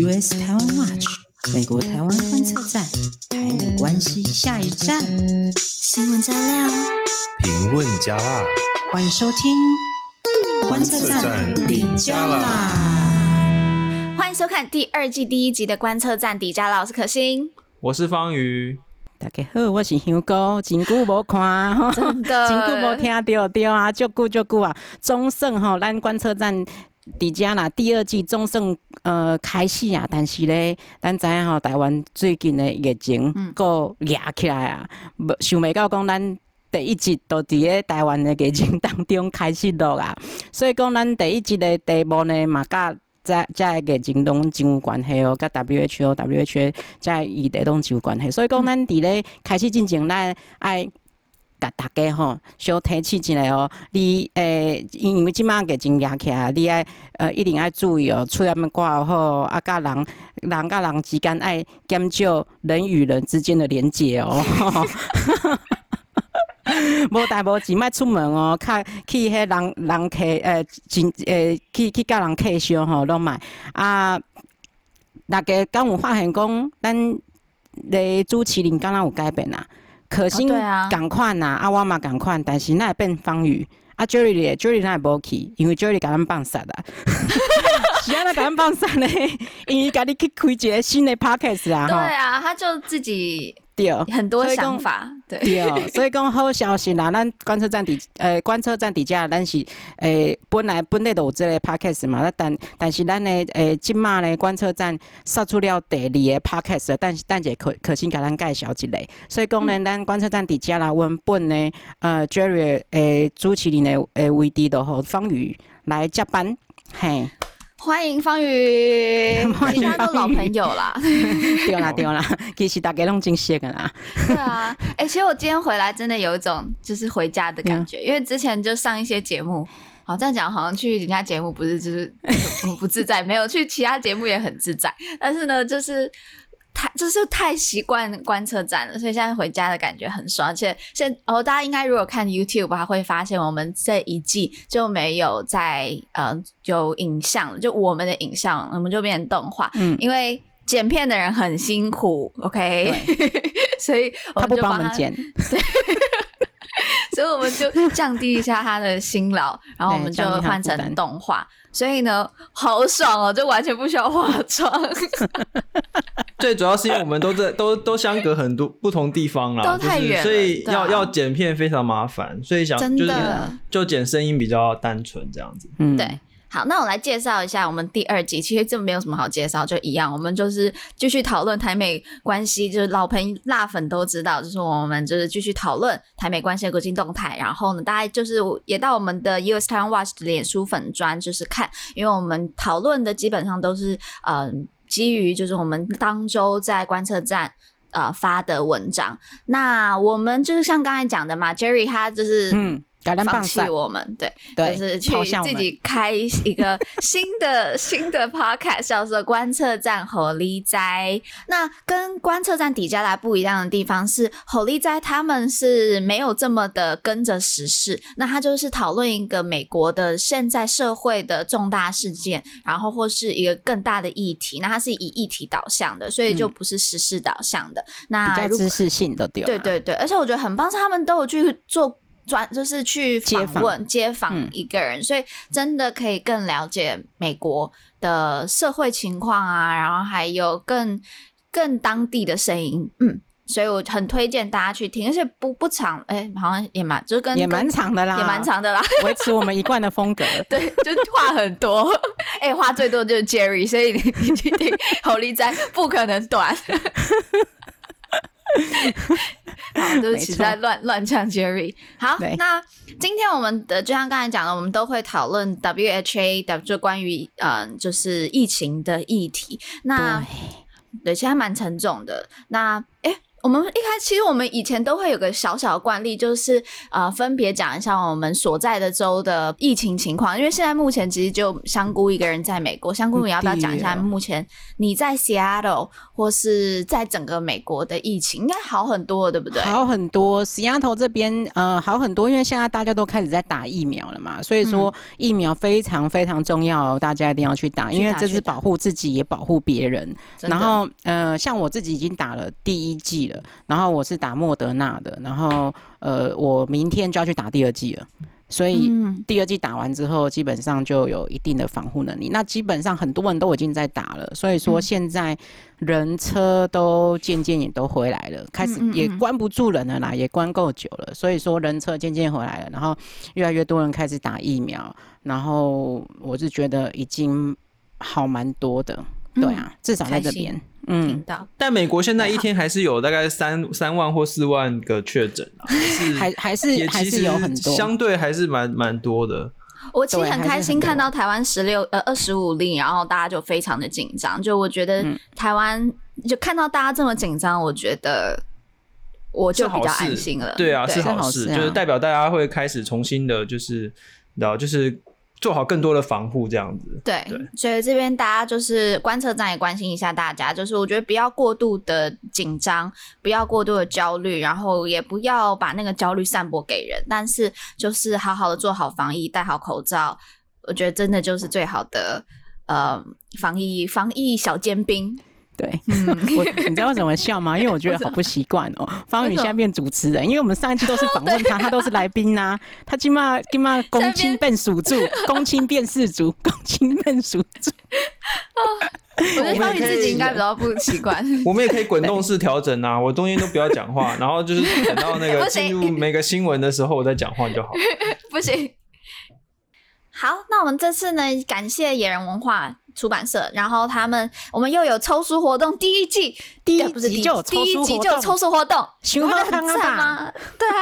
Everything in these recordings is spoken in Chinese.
US 台湾 Watch 美国台湾观测站，台美关系下一站。新闻加料，评论加辣，欢迎收听观测站底加啦。欢迎收看第二季第一集的观测站底加啦，我是可心，我是方瑜。大家好，我是香菇，真久无看，真的，真久无听到，对啊，足久足久啊，终胜吼，咱观测站。底加啦，第二季总算呃开始啊，但是咧，咱知影吼，台湾最近的疫情搁压起来啊，无想袂到讲咱第一集都伫咧台湾的疫情当中开始落啊，所以讲咱第一集的题目呢嘛，甲在在疫情拢真有关系哦，甲 WHO WHO 在议题拢真有关系，所以讲咱伫咧开始进行，咱爱。甲大家吼，小提醒一下哦。你诶，因为即马疫情压起来，你爱呃一定爱注意哦。出门挂好，啊，甲人人甲人之间爱减少人与人之间的连接哦。无代无志，莫出门哦。较去迄人人客诶，真诶去去甲人客伤吼，拢莫啊。大家敢有发现讲，咱咧主持人敢若有改变啊？可心赶快呐，阿瓦嘛赶快，但是那也变方宇，啊 Jerry 咧，Jerry 那也无去，因为 Jerry 甲咱放煞啦，是啊，他甲咱放煞咧，因为家己去开一个新的 podcast 啊，对啊，他就自己。对，很多想法，对，对，所以讲好消息啦，咱观测站底，呃，观测站底下，咱是，诶、呃，本来本来都有这个 podcast 嘛，但但是咱的，诶、呃，今麦呢，观测站杀出了第二个 podcast，但是但是可可先给咱介绍一下，所以讲呢，咱观测站底下啦，阮本呢，呃，Jerry，诶、呃，主持人的，诶，位置都好方宇来接班，嘿。欢迎方宇，其他都老朋友 啦。对啦对啦，其实大家拢真熟的啦。对啊，哎、欸，其实我今天回来真的有一种就是回家的感觉，嗯、因为之前就上一些节目，好这样讲好像去人家节目不是就是不自在，没有去其他节目也很自在，但是呢，就是。太就是太习惯观测站了，所以现在回家的感觉很爽。而且现哦，大家应该如果看 YouTube 还会发现我们这一季就没有在呃有影像，就我们的影像，我们就变成动画。嗯，因为剪片的人很辛苦，OK，所以我们就帮他，他不帮我们剪，对，所以我们就降低一下他的辛劳，然后我们就换成动画。所以呢，好爽哦，就完全不需要化妆。最主要是因为我们都在都都相隔很多不同地方啦，都太远了，所以要、啊、要剪片非常麻烦，所以想就是就剪声音比较单纯这样子。嗯，对。好，那我来介绍一下我们第二集。其实这没有什么好介绍，就一样，我们就是继续讨论台美关系，就是老朋友辣粉都知道，就是我们就是继续讨论台美关系的国际动态。然后呢，大家就是也到我们的 US Taiwan Watch 的脸书粉专，就是看，因为我们讨论的基本上都是嗯、呃，基于就是我们当周在观测站呃发的文章。那我们就是像刚才讲的嘛，Jerry 他就是嗯。放弃我们，对，对，就是去自己开一个新的 新的 podcast，叫做观测站火力斋。那跟观测站底下来不一样的地方是，火力斋他们是没有这么的跟着时事，那他就是讨论一个美国的现在社会的重大事件，然后或是一个更大的议题，那它是以议题导向的，所以就不是时事导向的。嗯、那比较知识性的对，对对对，而且我觉得很棒，是他们都有去做。专就是去访问街访一个人，嗯，所以真的可以更了解美国的社会情况啊，然后还有更更当地的声音，嗯，所以我很推荐大家去听，而且不不长，哎，欸，好像也蛮就跟也蛮长的啦，也蛮长的啦，维持我们一贯的风格，对，就话很多，哎，欸，话最多就是 Jerry，所以你你去听虎哩知不可能短。好，对不起，在乱乱唱 Jerry。好，那今天我们的就像刚才讲的，我们都会讨论 WHA 就关于嗯、呃，就是疫情的议题。那对，对，其实还蛮沉重的。那哎，我们一开始其实我们以前都会有个小小的惯例，就是呃分别讲一下我们所在的州的疫情情况。因为现在目前其实就香菇一个人在美国，香菇你要不要讲一下目前你在 Seattle 或是在整个美国的疫情？应该好很多，对不对？好很多，Seattle 这边呃好很多，因为现在大家都开始在打疫苗了嘛，所以说疫苗非常非常重要，大家一定要去打，因为这是保护自己也保护别人。然后呃像我自己已经打了第一剂。然后我是打莫德纳的，然后呃，我明天就要去打第二剂了，所以第二剂打完之后，基本上就有一定的防护能力。那基本上很多人都已经在打了，所以说现在人车都渐渐也都回来了，开始也关不住人了啦，也关够久了，所以说人车渐渐回来了，然后越来越多人开始打疫苗，然后我是觉得已经好蛮多的，对啊，至少在这边。嗯，但美国现在一天还是有大概三三万或四万个确诊啊，还 还是也还是有很多，相对还是蛮蛮多的。我其实很开心看到台湾十六呃二十五例，然后大家就非常的紧张。就我觉得台湾就看到大家这么紧张，我觉得我就比较安心了。对啊，是好事，就是代表大家会开始重新的，就是然后就是。做好更多的防护，这样子。对，對，所以这边大家就是观测站也关心一下大家，就是我觉得不要过度的紧张，不要过度的焦虑，然后也不要把那个焦虑散播给人，但是就是好好的做好防疫，戴好口罩，我觉得真的就是最好的呃防疫防疫小尖兵。对，嗯，我你知道为什么笑吗？因为我觉得好不习惯哦。方宇现在变主持人，因为我们上一期都是访问他，他都是来宾呐。他起码起码公亲变属主，公亲变事主，公亲变属主。我觉得方宇自己应该比较不习惯。我们也可以滚动式调整啊，我中间都不要讲话，然后就是等到那个 进入每个新闻的时候，我再讲话就好。不行。好，那我们这次呢，感谢野人文化。出版社，然后他们，我们又有抽书活动，第一季第一集就第一集就有抽书活动，你不觉得很赞吗？对啊，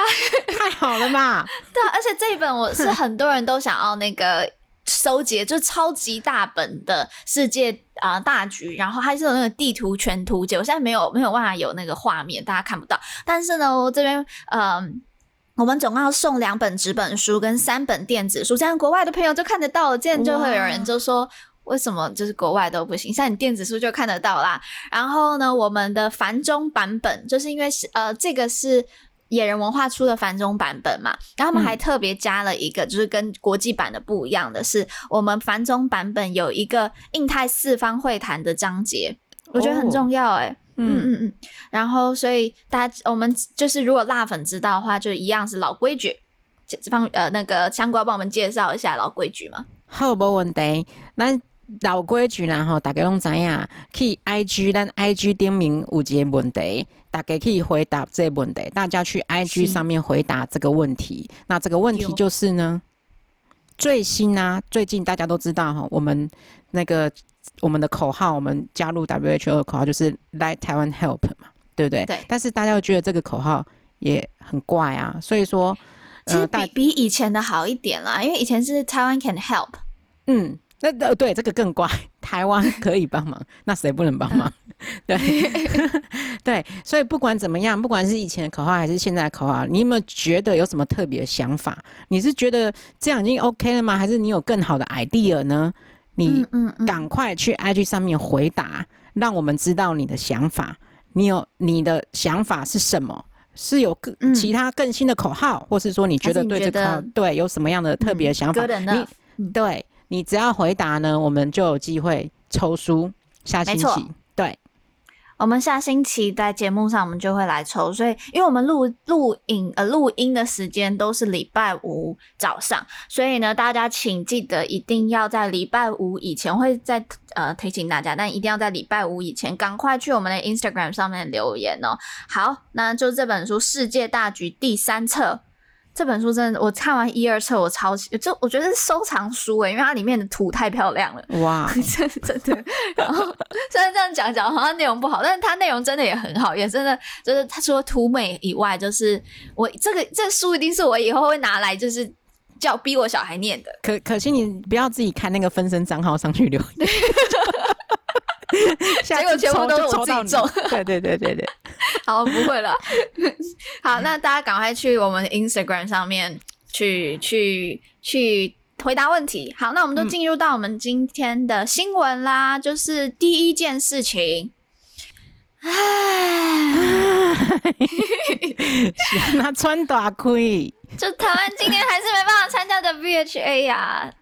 太好了嘛！对啊，而且这一本我是很多人都想要那个收集，就超级大本的世界啊、呃、大局，然后还是有那个地图全图解，我现在没有没有办法有那个画面，大家看不到。但是呢，我这边嗯、呃，我们总共要送两本纸本书跟三本电子书，这样国外的朋友就看得到了，这样就会有人就说。为什么就是国外都不行？像你电子书就看得到啦。然后呢，我们的繁中版本就是因为是呃，这个是野人文化出的繁中版本嘛。然后我们还特别加了一个，就是跟国际版的不一样的是，我们繁中版本有一个印太四方会谈的章节，我觉得很重要哎、欸。嗯嗯嗯。然后所以大家我们就是如果辣粉知道的话，就一样是老规矩。这方呃那个香瓜帮我们介绍一下老规矩嘛。好，没问题。那老规矩啦吼，大家拢知影，去 IG，咱 IG 顶面有一个问题，大家可以回答这个问题。大家去 IG 上面回答这个问题。那这个问题就是呢，最新啊，最近大家都知道哈，我们那个我们的口号，我们加入 WHO 的口号就是 Let Taiwan Help 嘛，对不对？对。但是大家又觉得这个口号也很怪啊，所以说，其实比比以前的好一点啦，因为以前是 Taiwan Can Help，嗯。那呃对，这个更怪，台湾 可以帮忙，那谁不能帮忙？对 对，所以不管怎么样，不管是以前的口号还是现在的口号，你有没有觉得有什么特别的想法？你是觉得这样已经 OK 了吗？还是你有更好的 idea 呢？你赶快去 IG 上面回答，让我们知道你的想法。你有你的想法是什么？是有更其他更新的口号，或是说你觉得对这个对有什么样的特别的想法？你对。你只要回答呢，我们就有机会抽书。下星期，对，我们下星期在节目上我们就会来抽。所以，因为我们录录影呃录音的时间都是礼拜五早上，所以呢，大家请记得一定要在礼拜五以前会在呃提醒大家，但一定要在礼拜五以前赶快去我们的 Instagram 上面留言哦。好，那就这本书《世界大局》第三册。这本书真的，我看完一二册，我超喜，就我觉得是收藏书诶，因为它里面的图太漂亮了。哇，真真的。然后虽然这样讲讲好像内容不好，但是它内容真的也很好，也真的就是它除了图美以外，就是我这个这个书一定是我以后会拿来就是叫逼我小孩念的。可可惜你不要自己看那个分身账号上去留言，结果全部都是我自己中。对对对对对。好，不会了。好，那大家赶快去我们 Instagram 上面去去去回答问题。好，那我们就进入到我们今天的新闻啦，嗯、就是第一件事情。唉，那穿大盔，就台湾今天还是没办法参加的 VHA 呀、啊，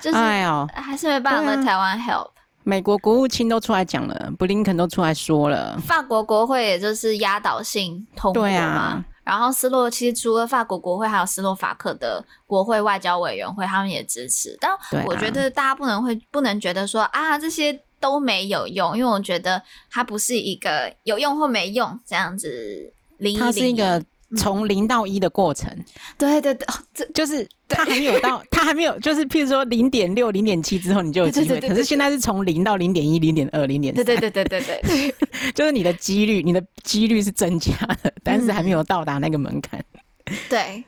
就是哎呦，还是没办法和台湾 help。美国国务卿都出来讲了，布林肯都出来说了，法国国会也就是压倒性通过嘛。啊、然后斯洛其实除了法国国会，还有斯洛伐克的国会外交委员会，他们也支持。但我觉得大家不能会不能觉得说啊这些都没有用，因为我觉得它不是一个有用或没用这样子零一零，它是一个从零到一的过程。嗯、对对对，这就是。它还没有到，它还没有，就是譬如说零点六、零点七之后你就有机会，可是现在是从零到零点一、零点二、零点三，对对对对对对，就是你的几率，你的几率是增加的，但是还没有到达那个门槛。对，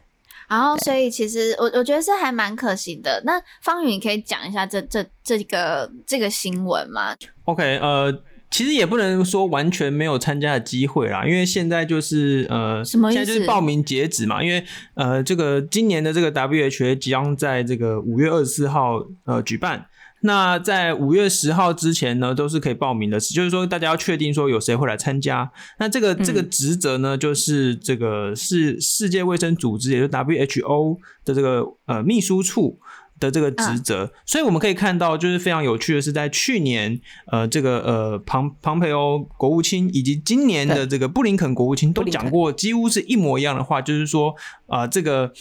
然后所以其实我我觉得是还蛮可惜的。那方宇，你可以讲一下这这这个这个新闻吗？OK，呃。其实也不能说完全没有参加的机会啦，因为现在就是呃，什么意思？现在就是报名截止嘛。因为呃，这个今年的这个 WHA 即将在这个五月二十四号呃举办。那在五月十号之前呢，都是可以报名的，就是说大家要确定说有谁会来参加。那这个这个职责呢，就是这个是世界卫生组织，也就是 WHO 的这个呃秘书处。的这个职责，嗯、所以我们可以看到，就是非常有趣的是，在去年，呃，这个呃，庞庞培欧国务卿以及今年的这个布林肯国务卿都讲过几乎是一模一样的话，就是说，啊、呃，这个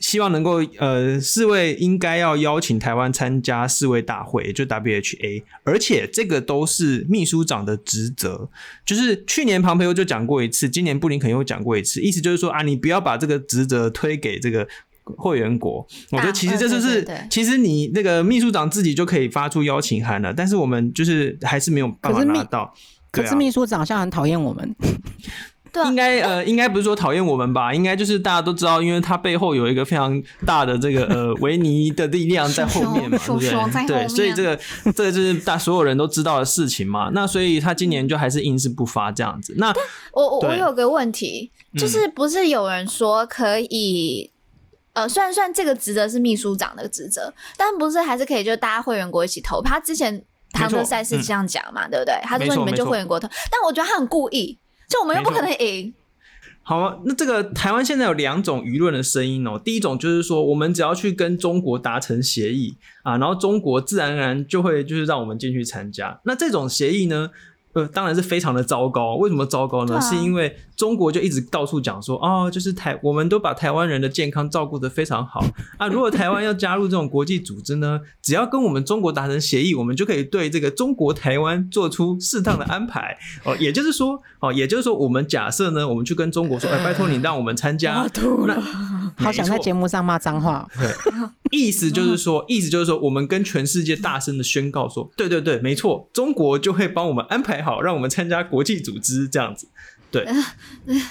希望能够呃，世卫应该要邀请台湾参加世卫大会，就 WHA，而且这个都是秘书长的职责，就是去年庞培欧就讲过一次，今年布林肯又讲过一次，意思就是说啊，你不要把这个职责推给这个。会员国，我觉得其实这就是，啊、对对对，其实你那个秘书长自己就可以发出邀请函了，但是我们就是还是没有办法拿到。可是，可是秘书长好像很讨厌我们。应该呃，应该不是说讨厌我们吧？应该就是大家都知道，因为他背后有一个非常大的这个呃 维尼的力量在后面嘛，对不对？对，所以这个这个就是大所有人都知道的事情嘛。那所以他今年就还是硬是不发这样子。那我我我有个问题，就是不是有人说可以？呃，虽然虽然这个职责是秘书长的职责，但不是还是可以就大家会员国一起投。他之前唐德赛是这样讲嘛，嗯、对不对？他就说你们就会员国投，但我觉得他很故意，就我们又不可能赢。好，那这个台湾现在有两种舆论的声音哦。第一种就是说，我们只要去跟中国达成协议啊，然后中国自然而然就会就是让我们进去参加。那这种协议呢？呃，当然是非常的糟糕。为什么糟糕呢？啊、是因为中国就一直到处讲说，哦，就是台，我们都把台湾人的健康照顾得非常好啊。如果台湾要加入这种国际组织呢，只要跟我们中国达成协议，我们就可以对这个中国台湾做出适当的安排。哦，也就是说，哦，也就是说，我们假设呢，我们去跟中国说，哎，拜托你让我们参加。那好想在节目上骂脏话。对，意思就是说，意思就是说，我们跟全世界大声的宣告说，对对对，没错，中国就会帮我们安排。好，让我们参加国际组织这样子，对，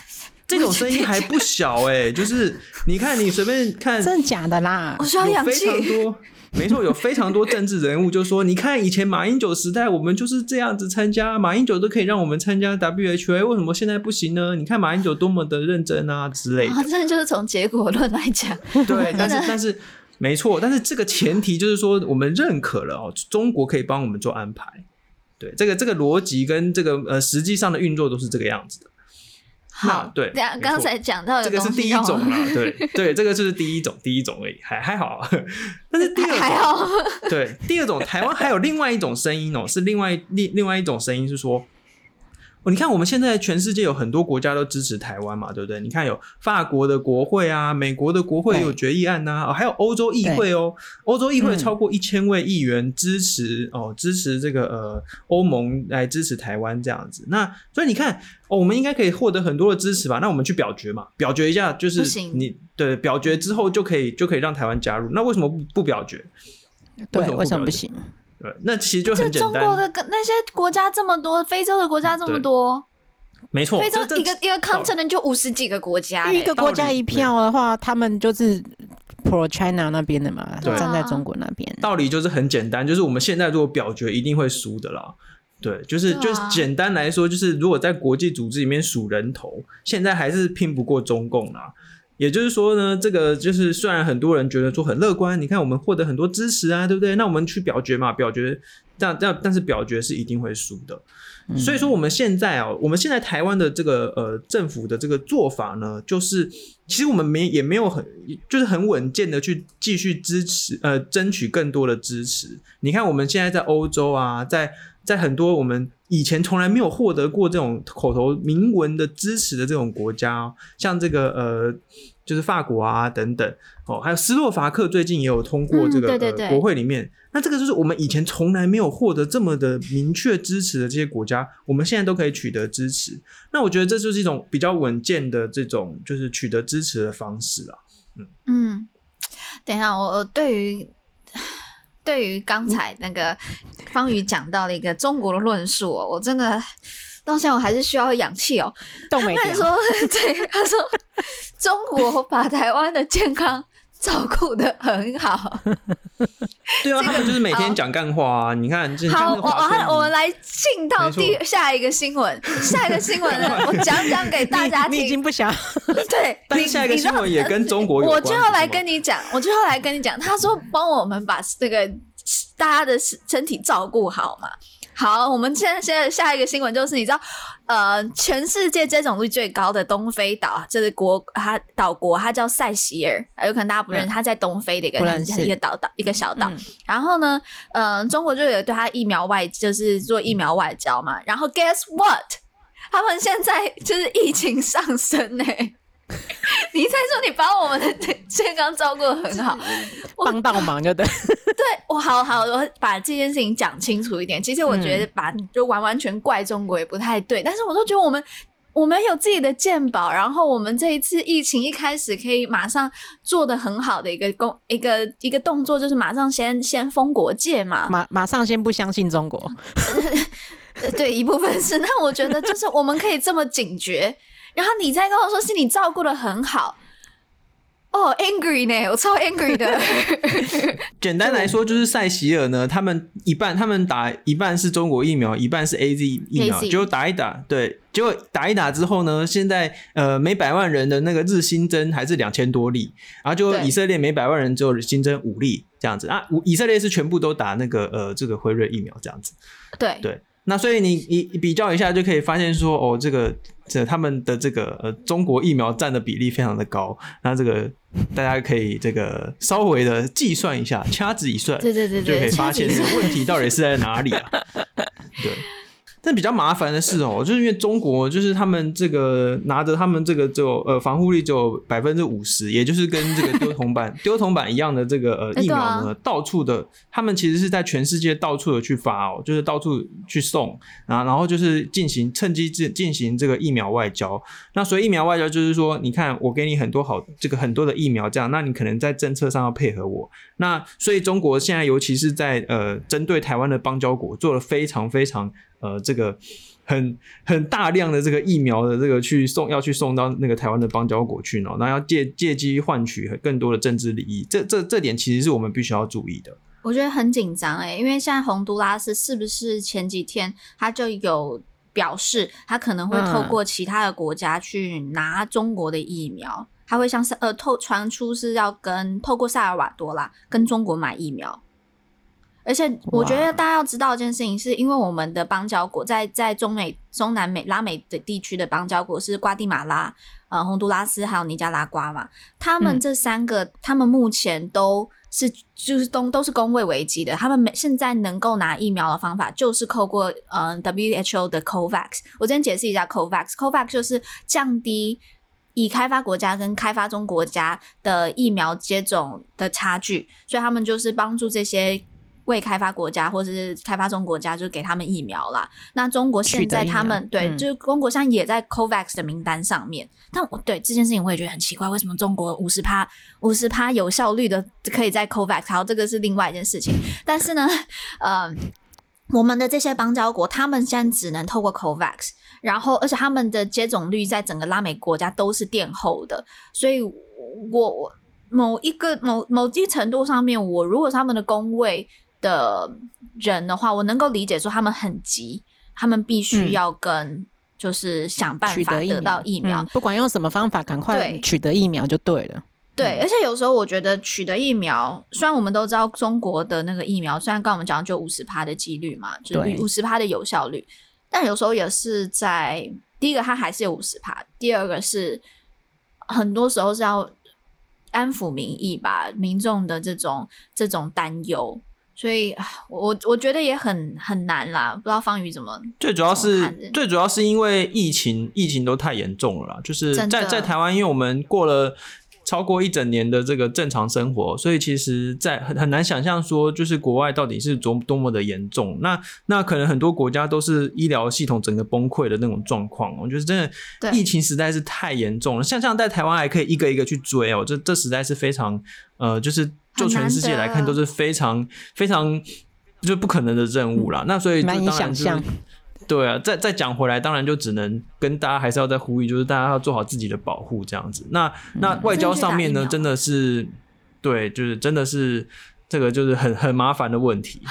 这种声音还不小哎、欸，就是你看，你随便看，真的假的啦？我需要氧气。非常多，没错，有非常多政治人物就说，你看以前马英九时代，我们就是这样子参加，马英九都可以让我们参加 WHA，为什么现在不行呢？你看马英九多么的认真啊之类的。真的就是从结果论来讲，对，但是但是 没错，但是这个前提就是说，我们认可了哦，中国可以帮我们做安排。对，这个这个逻辑跟这个呃实际上的运作都是这个样子的。好，对，刚刚才讲到的这个是第一种啊，对 对，这个就是第一种，第一种而已，还还好。但是第二种，还好。对，第二种，台湾还有另外一种声音哦，是另外另另外一种声音是说。哦，你看，我们现在全世界有很多国家都支持台湾嘛，对不对？你看，有法国的国会啊，美国的国会也有决议案呐、啊，哦，还有欧洲议会哦，欧洲议会超过一千位议员支持、嗯、哦，支持这个呃欧盟来支持台湾这样子。那所以你看，哦，我们应该可以获得很多的支持吧？那我们去表决嘛，表决一下，就是你对表决之后就可以就可以让台湾加入。那为什么不不表决？对，为什么不行？那其实就很简单。中国的那些国家这么多，非洲的国家这么多，没错，非洲一个一个 continent 就五十几个国家，一个国家一票的话，他们就是 pro China 那边的嘛，站在中国那边。道理就是很简单，就是我们现在如果表决，一定会输的啦。对，就是、啊、就是简单来说，就是如果在国际组织里面数人头，现在还是拼不过中共啦。也就是说呢，这个就是虽然很多人觉得说很乐观，你看我们获得很多支持啊，对不对？那我们去表决嘛，表决，但但但是表决是一定会输的。嗯、所以说我们现在啊，我们现在台湾的这个呃政府的这个做法呢，就是其实我们没也没有很就是很稳健的去继续支持呃争取更多的支持。你看我们现在在欧洲啊，在在很多我们以前从来没有获得过这种口头明文的支持的这种国家，哦，像这个呃就是法国啊等等哦，还有斯洛伐克最近也有通过这个、国会里面。那这个就是我们以前从来没有获得这么的明确支持的这些国家，我们现在都可以取得支持。那我觉得这就是一种比较稳健的这种就是取得支持的方式啊。嗯嗯，等一下，我我对于对于刚才那个方宇讲到了一个中国的论述，我真的到现在我还是需要氧气哦。他说，对，他说中国把台湾的健康。照顾的很好，对啊，他们就是每天讲干话啊！你看，好，我我我们来进到第下一个新闻，下一个新闻呢，我讲讲给大家听。你已经不想对，但下一个新闻也跟中国有关。我就要来跟你讲，我就要来跟你讲，他说帮我们把这个大家的身体照顾好嘛。好，我们现在现在下一个新闻就是，你知道，呃，全世界接种率最高的东非岛，这是国，它岛国它叫塞西尔，有可能大家不认识，它在东非的一个一个岛岛一个小岛。嗯、然后呢，呃，中国就有对它疫苗外，就是做疫苗外交嘛。然后 guess what？他们现在就是疫情上升呢。你在说你把我们的 健康照顾的很好，帮到忙就对。对，我好好，我把这件事情讲清楚一点。其实我觉得把就完完全怪中国也不太对，但是我都觉得我们我们有自己的健保，然后我们这一次疫情一开始可以马上做的很好的一个工一个一个动作，就是马上先先封国界嘛，马马上先不相信中国。对，一部分是，那我觉得就是我们可以这么警觉。然后你再跟我说是你照顾的很好，哦、oh，angry 呢，我超 angry 的。简单来说，就是塞西尔呢，他们一半他们打一半是中国疫苗，一半是 AZ 疫苗，结果打一打，对，结果打一打之后呢，现在呃每百万人的那个日新增还是两千多例，然后就以色列每百万人只有新增五例这样子啊，以色列是全部都打那个呃这个辉瑞疫苗这样子，对对。那所以你你比较一下就可以发现说哦，这个这他们的这个呃中国疫苗占的比例非常的高，那这个大家可以这个稍微的计算一下，掐指一算，对对对对，就可以发现这个问题到底是在哪里啊？对。但比较麻烦的是哦，就是因为中国就是他们这个拿着他们这个就呃防护力只有百分之五十，也就是跟这个丢铜板 丢铜板一样的这个呃疫苗呢，欸啊、到处的他们其实是在全世界到处的去发哦，就是到处去送啊，然后就是进行趁机进进行这个疫苗外交。那所以疫苗外交就是说，你看我给你很多好这个很多的疫苗这样，那你可能在政策上要配合我。那所以中国现在尤其是在呃针对台湾的邦交国做了非常非常。呃，这个很很大量的这个疫苗的这个去送，要去送到那个台湾的邦交国去呢，那要借借机换取更多的政治利益，这这这点其实是我们必须要注意的。我觉得很紧张诶，因为现在洪都拉斯是不是前几天他就有表示，他可能会透过其他的国家去拿中国的疫苗，他会像是呃透传出是要跟透过萨尔瓦多啦跟中国买疫苗。而且我觉得大家要知道一件事情，是因为我们的邦交国在在中美、中南美、拉美的地区的邦交国是瓜地马拉、呃洪都拉斯还有尼加拉瓜嘛，他们这三个，嗯、他们目前都是就是都都是公卫危机的，他们每现在能够拿疫苗的方法就是透过嗯、呃、WHO 的 COVAX。我先解释一下 COVAX，COVAX 就是降低已开发国家跟开发中国家的疫苗接种的差距，所以他们就是帮助这些。未开发国家或者是开发中国家，就给他们疫苗啦。那中国现在他们对，嗯、就是中国现在也在 COVAX 的名单上面。但我对这件事情我也觉得很奇怪，为什么中国五十趴五十趴有效率的可以在 COVAX？好，这个是另外一件事情。但是呢，呃，我们的这些邦交国，他们现在只能透过 COVAX，然后而且他们的接种率在整个拉美国家都是垫后的，所以我我某一个某某一程度上面，我如果是他们的公卫的人的话，我能够理解说他们很急，他们必须要跟就是想办法得到疫苗，嗯、不管用什么方法，赶快取得疫苗就对了。对，而且有时候我觉得取得疫苗，虽然我们都知道中国的那个疫苗，虽然刚我们讲就五十趴的几率嘛，就是五十趴的有效率，但有时候也是在第一个它还是有五十趴，第二个是很多时候是要安抚民意吧，民众的这种这种担忧，所以我我觉得也很很难啦，不知道方宇怎么。最主要是最主要是因为疫情疫情都太严重了啦，就是在在台湾，因为我们过了。超过一整年的这个正常生活，所以其实，在很很难想象说，就是国外到底是多多么的严重。那那可能很多国家都是医疗系统整个崩溃的那种状况。我觉得真的疫情实在是太严重了。像像在台湾还可以一个一个去追哦，这这实在是非常呃，就是就全世界来看都是非常非常就不可能的任务啦。那所以就当然、就是、难以想象。对啊，再再讲回来，当然就只能跟大家还是要再呼吁，就是大家要做好自己的保护，这样子。那那外交上面呢，真的是对，就是真的是这个就是很很麻烦的问题。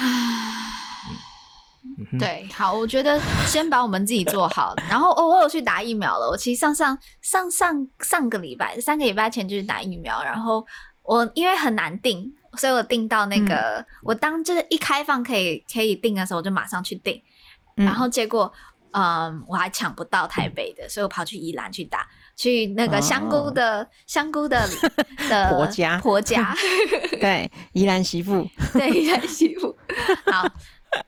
嗯、对，好，我觉得先把我们自己做好，然后哦，我有去打疫苗了。我其实上上上上上个礼拜，三个礼拜前就去打疫苗，然后我因为很难订，所以我订到那个、嗯、我当就是一开放可以可以订的时候，我就马上去订。然后结果，嗯，我还抢不到台北的，所以我跑去宜兰去打，去那个香菇的、哦、香菇的 的婆家婆家，对，宜兰媳妇，对，宜兰媳妇。好，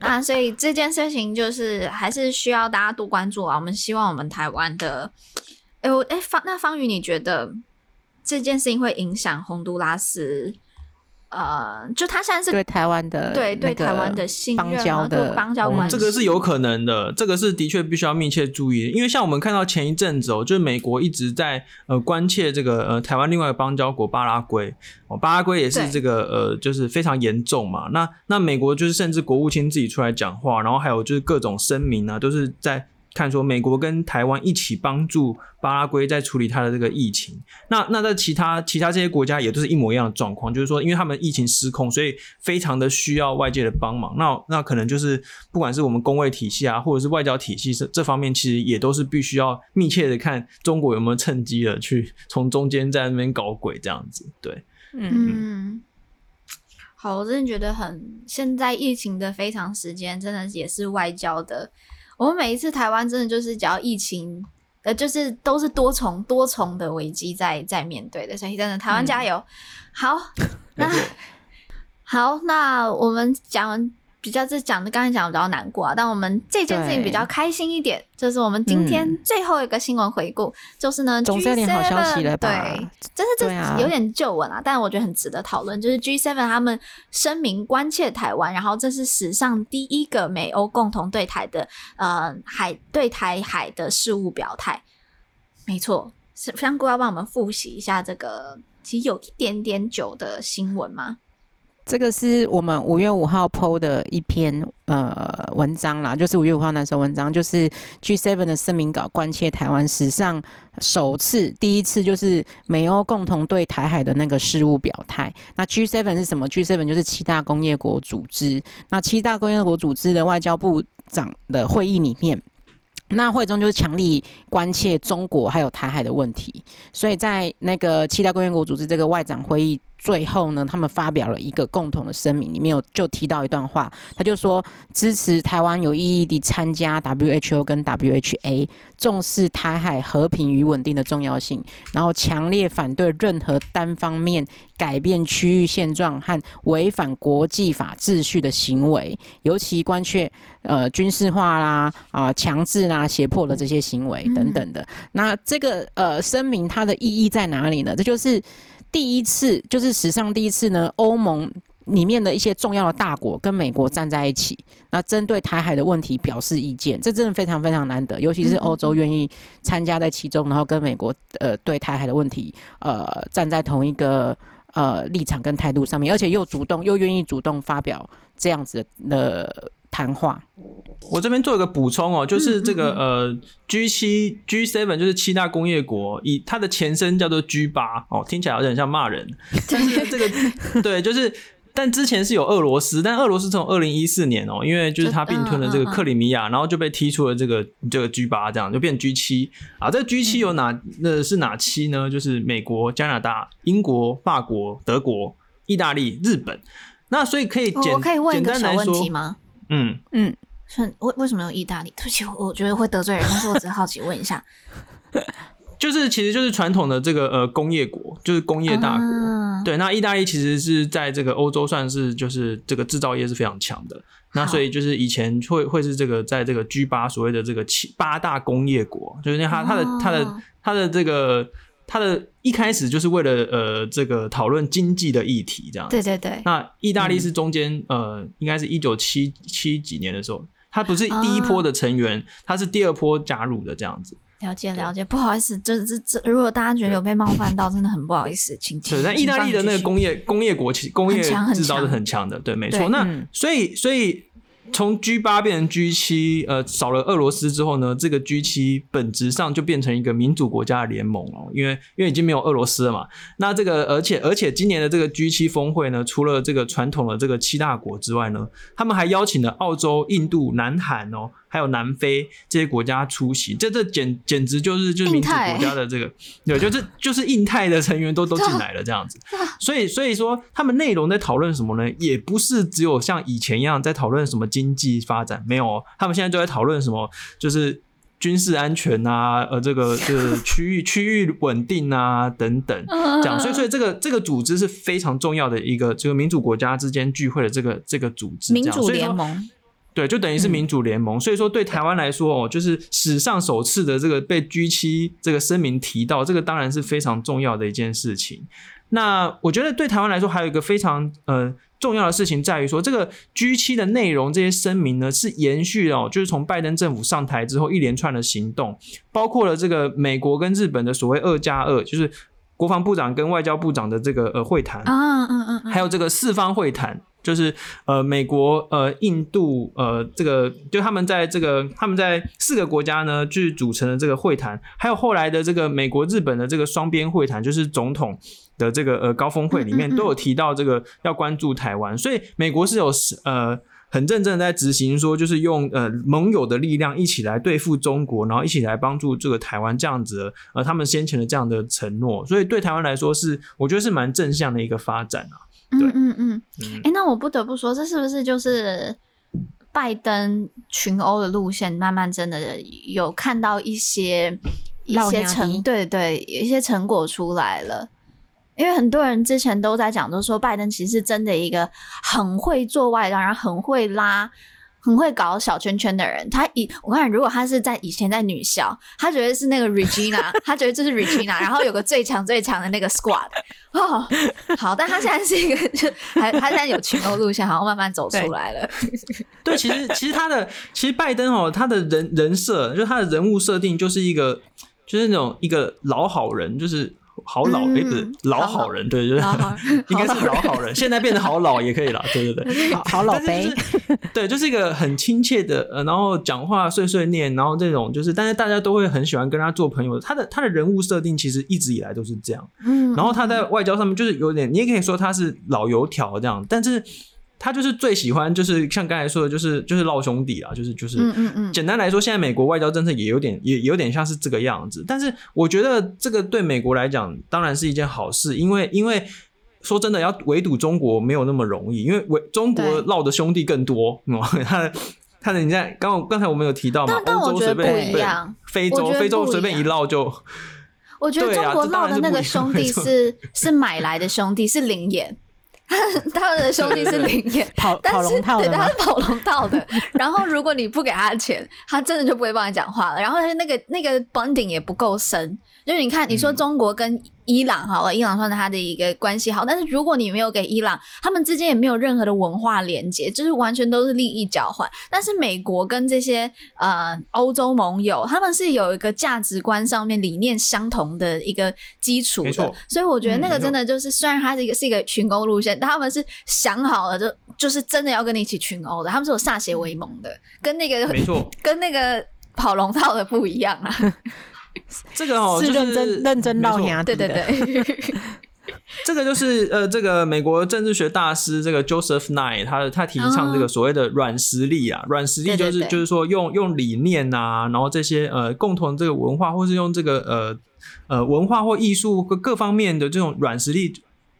那所以这件事情就是还是需要大家多关注啊。我们希望我们台湾的，哎我哎方那方宇，你觉得这件事情会影响洪都拉斯？呃，就他现在是对台湾的对对台湾的信邦交的邦交关系，这个是有可能的，这个是的确必须要密切注意的，因为像我们看到前一阵子哦，就是美国一直在呃关切这个呃台湾另外一个邦交国巴拉圭哦，巴拉圭也是这个呃就是非常严重嘛，那那美国就是甚至国务卿自己出来讲话，然后还有就是各种声明啊，都是在。看说美国跟台湾一起帮助巴拉圭在处理它的这个疫情，那那在其他其他这些国家也都是一模一样的状况，就是说因为他们疫情失控，所以非常的需要外界的帮忙。那那可能就是不管是我们工卫体系啊，或者是外交体系这这方面，其实也都是必须要密切的看中国有没有趁机的去从中间在那边搞鬼这样子。对，嗯，好，我真的觉得很现在疫情的非常时间，真的也是外交的。我们每一次台湾真的就是只要疫情，呃，就是都是多重多重的危机在在面对的，所以真的台湾加油。嗯、好，那好，那我们讲。比较这讲的刚才讲的比较难过啊，但我们这件事情比较开心一点，就是我们今天最后一个新闻回顾，嗯、就是呢，G7 好消息了吧？对，真是这有点旧闻啊，但我觉得很值得讨论。就是 G7 他们声明关切台湾，然后这是史上第一个美欧共同对台的呃海对台海的事务表态。没错，是香菇要帮我们复习一下这个其实有一点点久的新闻吗？这个是我们五月五号 PO 的一篇呃文章啦，就是五月五号那时候文章，就是 G7 的声明稿关切台湾史上首次第一次就是美欧共同对台海的那个事务表态。那 G7 是什么？G7 就是七大工业国组织。那七大工业国组织的外交部长的会议里面，那会中就是强力关切中国还有台海的问题。所以在那个七大工业国组织这个外长会议。最后呢，他们发表了一个共同的声明，里面有就提到一段话，他就说支持台湾有意义地参加 WHO 跟 WHA，重视台海和平与稳定的重要性，然后强烈反对任何单方面改变区域现状和违反国际法秩序的行为，尤其关切呃军事化啦啊强制啦胁迫的这些行为等等的。那这个呃声明它的意义在哪里呢？这就是。第一次就是史上第一次呢，欧盟里面的一些重要的大国跟美国站在一起，那针对台海的问题表示意见，这真的非常非常难得，尤其是欧洲愿意参加在其中，然后跟美国呃对台海的问题呃站在同一个呃立场跟态度上面，而且又主动又愿意主动发表这样子的谈话。我这边做一个补充哦，就是这个呃 G 七 G seven 就是七大工业国，以它的前身叫做 G 八哦，听起来有点像骂人。但是这个对，就是但之前是有俄罗斯，但俄罗斯从二零一四年哦、喔，因为就是他并吞了这个克里米亚，然后就被踢出了这个这个 G 八，这样就变 G 七啊。这个 G 七有哪那是哪七呢？就是美国、加拿大、英国、法国、德国、意大利、日本。那所以可以简我可以问一个小问题吗？吗？嗯是，为为什么有意大利？对不起，我觉得会得罪人，但是我只好奇问一下。就是，其实就是传统的这个呃工业国，就是工业大国。啊、对，那意大利其实是在这个欧洲算是就是这个制造业是非常强的。那所以就是以前会会是这个在这个 G 八所谓的这个七八大工业国，就是它它的它的它的这个它的一开始就是为了呃这个讨论经济的议题这样。对对对。那意大利是中间、嗯、呃应该是一九七七几年的时候，它不是第一波的成员，啊、它是第二波加入的这样子。了解了解，不好意思，这这这，如果大家觉得有被冒犯到，真的很不好意思，请请。对，但意大利的那个工业工业国企工业制造是很强的，对，没错。那、嗯、所以所以。从 G 八变成 G 七，呃，少了俄罗斯之后呢，这个 G 七本质上就变成一个民主国家的联盟哦，因为因为已经没有俄罗斯了嘛。那这个，而且而且今年的这个 G 七峰会呢，除了这个传统的这个七大国之外呢，他们还邀请了澳洲、印度、南韩哦。还有南非这些国家出席，这这简简直就是就是民主国家的这个，对，就是就是印太的成员都 都进来了这样子，所以所以说他们内容在讨论什么呢？也不是只有像以前一样在讨论什么经济发展，没有，他们现在就在讨论什么，就是军事安全啊，呃，这个 就是区域区域稳定啊等等，这样，所以所以这个这个组织是非常重要的一个这个民主国家之间聚会的这个这个组织，民主联盟。对，就等于是民主联盟，嗯、所以说对台湾来说哦，就是史上首次的这个被 G 七这个声明提到，这个当然是非常重要的一件事情。那我觉得对台湾来说，还有一个非常呃重要的事情在于说，这个 G 七的内容这些声明呢，是延续哦，就是从拜登政府上台之后一连串的行动，包括了这个美国跟日本的所谓二加二，就是国防部长跟外交部长的这个呃会谈。啊，嗯嗯嗯，还有这个四方会谈。就是呃，美国呃，印度呃，这个就他们在这个他们在四个国家呢，去组成的这个会谈，还有后来的这个美国日本的这个双边会谈，就是总统的这个呃高峰会里面都有提到这个要关注台湾，所以美国是有呃很认真的在执行，说就是用呃盟友的力量一起来对付中国，然后一起来帮助这个台湾这样子的呃他们先前的这样的承诺，所以对台湾来说是我觉得是蛮正向的一个发展啊。嗯嗯嗯，哎、欸，那我不得不说，这是不是就是拜登群殴的路线，慢慢真的有看到一些一些成对对，有一些成果出来了？因为很多人之前都在讲，都说拜登其实是真的一个很会做外交，然后很会拉。很会搞小圈圈的人，他以我看，如果他是在以前在女校，他觉得是那个 Regina，他觉得这是 Regina，然后有个最强最强的那个 Squad，哦，好，但他现在是一个，就还他现在有群欧路线，好像慢慢走出来了。对，对，其实其实他的其实拜登哦，他的人人设，就他的人物设定就是一个，就是那种一个老好人，就是。好老，哎、嗯，不是老好人，对，就是 应该是老好人，现在变得好老也可以了，对对对，好，好老杯，对，就是一个很亲切的，呃，然后讲话碎碎念，然后这种就是，但是大家都会很喜欢跟他做朋友。他的他的人物设定其实一直以来都是这样，嗯，然后他在外交上面就是有点，你也可以说他是老油条这样，但是。他就是最喜欢，就是像刚才说的，就是就是烙兄弟啊，就是就是，嗯嗯嗯。简单来说，现在美国外交政策也有点也有点像是这个样子。但是我觉得这个对美国来讲当然是一件好事，因为因为说真的，要围堵中国没有那么容易，因为围中国烙的兄弟更多。嗯，他的他的你在刚刚才我们有提到嘛，欧洲随便一样，非洲非洲随便一烙就。我觉得中国烙的那个兄弟 是是买来的兄弟，是灵眼。他们的兄弟是灵眼，跑跑龙套的，对，他是跑龙套的。然后如果你不给他钱，他真的就不会帮你讲话了。然后那个那个 bonding 也不够深，就是你看，你说中国跟。伊朗好了，伊朗算是他的一个关系好，但是如果你没有给伊朗，他们之间也没有任何的文化连接，就是完全都是利益交换。但是美国跟这些呃欧洲盟友，他们是有一个价值观上面理念相同的一个基础的，所以我觉得那个真的就是，虽然他是一个是一个群殴路线，但他们是想好了就就是真的要跟你一起群殴的，他们是有歃血为盟的，跟那个没错，跟那个跑龙套的不一样啊。这个哦，是认真、就是、认真烙牙，对对对。这个就是呃，这个美国政治学大师这个 Joseph Nye，他他提倡这个所谓的软实力啊，软实力就是就是说用用理念啊，然后这些呃共同这个文化，或是用这个呃呃文化或艺术各各方面的这种软实力。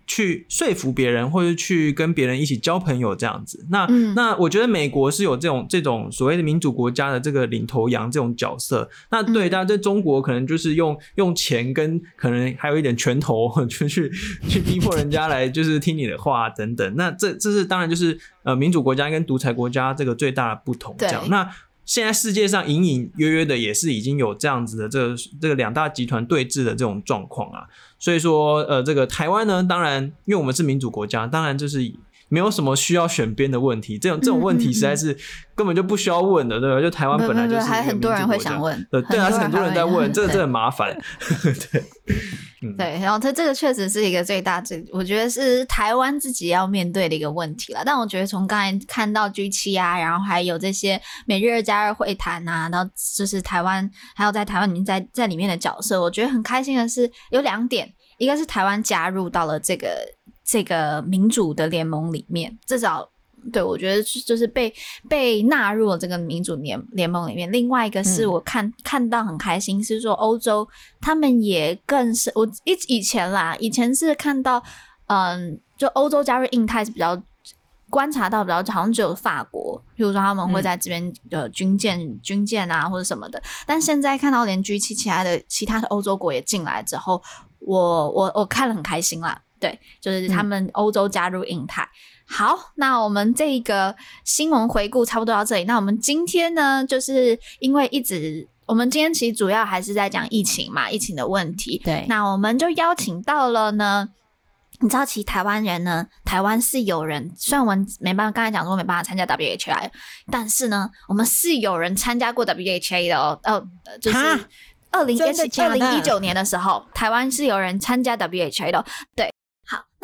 去说服别人，或者去跟别人一起交朋友这样子。那、嗯、那我觉得美国是有这种这种所谓的民主国家的这个领头羊这种角色。那对，大家在中国可能就是用用钱跟可能还有一点拳头，就去去逼迫人家来就是听你的话等等。那这这是当然就是呃民主国家跟独裁国家这个最大的不同。这样。那现在世界上隐隐约约的也是已经有这样子的这这个两大集团对峙的这种状况啊。所以说，呃，这个台湾呢，当然，因为我们是民主国家，当然就是没有什么需要选边的问题。这种这种问题实在是根本就不需要问的，对吧？就台湾本来就是还很多人会想问，对，对啊，是很多人在问，这个这很麻烦。对，嗯、对，然后它这个确实是一个最大最，我觉得是台湾自己要面对的一个问题了。但我觉得从刚才看到 G 七啊，然后还有这些美日二加二会谈啊，然后就是台湾还有在台湾里面在在里面的角色，我觉得很开心的是有两点。一个是台湾加入到了这个这个民主的联盟里面，至少对我觉得就是被被纳入了这个民主联联盟里面。另外一个是我看、嗯、看到很开心，是说欧洲他们也更是我以以前啦，以前是看到嗯，就欧洲加入印太是比较观察到比较好像只有法国，比如说他们会在这边的军舰、嗯、军舰啊或者什么的，但现在看到连 G 七其他的其他的欧洲国也进来之后。我我我看了很开心啦，对，就是他们欧洲加入印太。嗯、好，那我们这个新闻回顾差不多到这里。那我们今天呢，就是因为一直我们今天其实主要还是在讲疫情嘛，疫情的问题。对，那我们就邀请到了呢，你知道，其实台湾人呢，台湾是有人，虽然我们没办法，刚才讲说没办法参加 WHI，但是呢，我们是有人参加过 WHA 的哦，哦，就是。二零一二零一九年的时候，台湾是有人参加 WHA 的。对，好，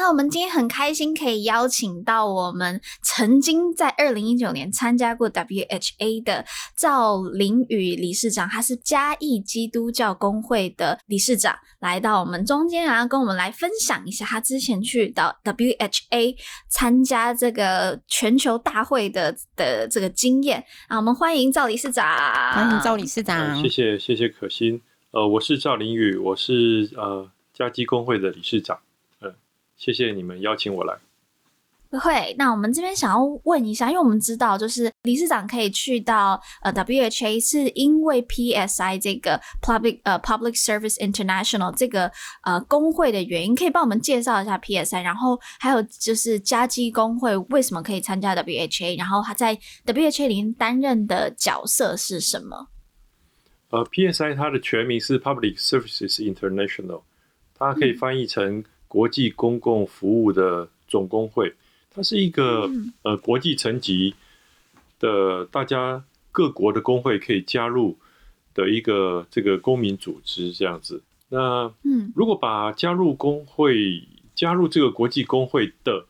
那我们今天很开心可以邀请到我们曾经在二零一九年参加过 WHA 的赵林宇理事长，他是嘉义基督教公会的理事长，来到我们中间，然后跟我们来分享一下他之前去到 WHA 参加这个全球大会的的这个经验啊。我们欢迎赵理事长，欢迎赵理事长，谢谢谢谢可心。呃，我是赵林宇，我是呃嘉基公会的理事长。嗯，谢谢你们邀请我来。不会，那我们这边想要问一下，因为我们知道，就是理事长可以去到呃 WHA，是因为 PSI 这个 Public 呃 Public Service International 这个呃工会的原因，可以帮我们介绍一下 PSI，然后还有就是加基工会为什么可以参加 WHA，然后他在 WHA 里面担任的角色是什么？呃，PSI 它的全名是 Public Services International，它可以翻译成国际公共服务的总工会。它是一个呃国际层级的，大家各国的工会可以加入的一个这个公民组织这样子。那嗯，如果把加入工会、加入这个国际工会的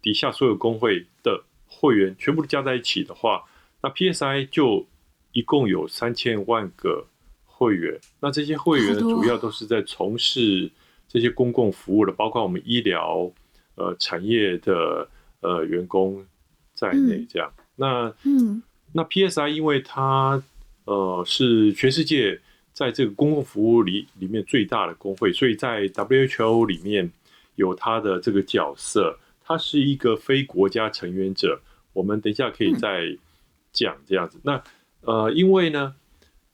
底下所有工会的会员全部都加在一起的话，那 PSI 就一共有三千万个会员，那这些会员主要都是在从事这些公共服务的，包括我们医疗、呃产业的呃员工在内。这样，那嗯，那 PSI 因为它呃是全世界在这个公共服务里里面最大的工会，所以在 WHO 里面有它的这个角色。它是一个非国家成员者，我们等一下可以再讲这样子。那呃，因为呢，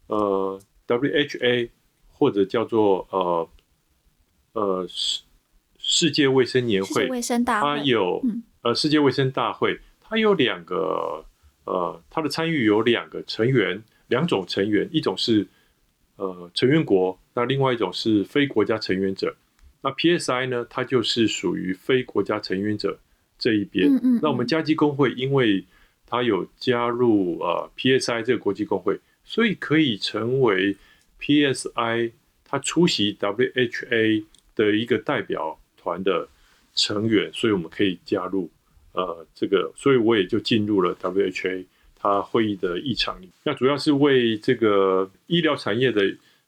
呃，WHA 或者叫做呃呃世世界卫生年会，卫生大会它有、嗯、呃世界卫生大会，它有两个呃，它的参与有两个成员，两种成员，一种是呃成员国，那另外一种是非国家成员者。那 PSI 呢，它就是属于非国家成员者这一边。嗯嗯嗯，那我们加基工会因为它有加入呃 PSI 这个国际工会，所以可以成为 PSI 它出席 WHA 的一个代表团的成员，所以我们可以加入呃这个，所以我也就进入了 WHA 他会议的议场里。那主要是为这个医疗产业的